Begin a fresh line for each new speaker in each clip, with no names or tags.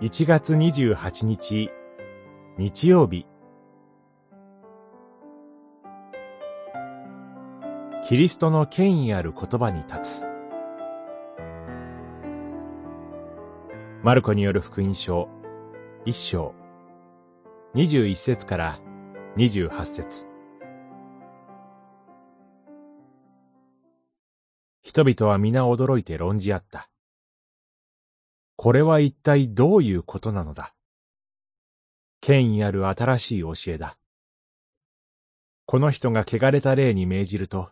1月28日、日曜日。キリストの権威ある言葉に立つ。マルコによる福音書、一章、21節から28節人々は皆驚いて論じ合った。これは一体どういうことなのだ？権威ある新しい教えだ。この人が汚れた霊に命じると、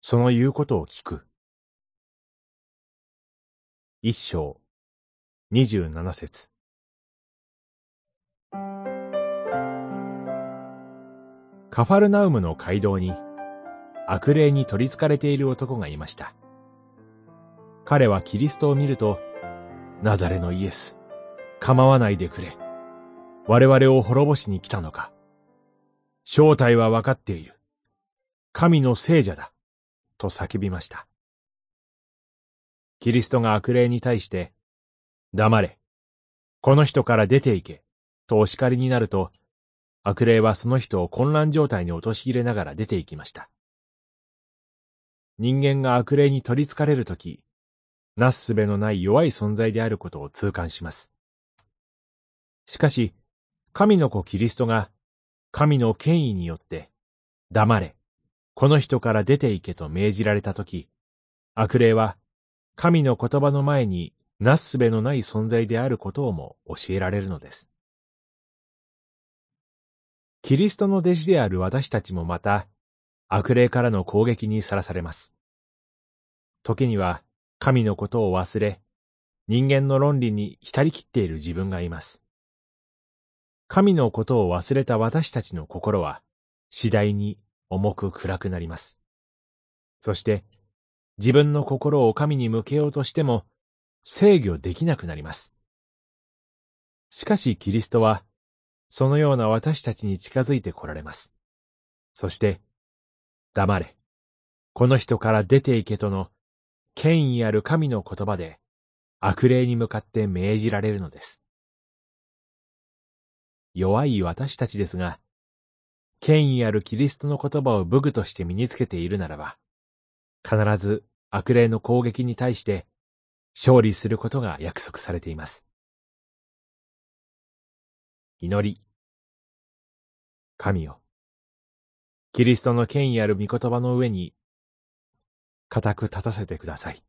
その言うことを聞く。一章、二十七節。カファルナウムの街道に、悪霊に取り憑かれている男がいました。彼はキリストを見ると、ナザレのイエス、構わないでくれ。我々を滅ぼしに来たのか。正体はわかっている。神の聖者だ。と叫びました。キリストが悪霊に対して、黙れ。この人から出て行け。とお叱りになると、悪霊はその人を混乱状態に陥れながら出て行きました。人間が悪霊に取り憑かれるとき、なすすべのない弱い存在であることを痛感します。しかし、神の子キリストが、神の権威によって、黙れ、この人から出て行けと命じられたとき、悪霊は、神の言葉の前になすすべのない存在であることをも教えられるのです。キリストの弟子である私たちもまた、悪霊からの攻撃にさらされます。時には、神のことを忘れ、人間の論理に浸りきっている自分がいます。神のことを忘れた私たちの心は、次第に重く暗くなります。そして、自分の心を神に向けようとしても、制御できなくなります。しかしキリストは、そのような私たちに近づいて来られます。そして、黙れ。この人から出て行けとの権威ある神の言葉で悪霊に向かって命じられるのです。弱い私たちですが、権威あるキリストの言葉を武具として身につけているならば、必ず悪霊の攻撃に対して勝利することが約束されています。祈り。神よ。キリストの権威ある御言葉の上に固く立たせてください。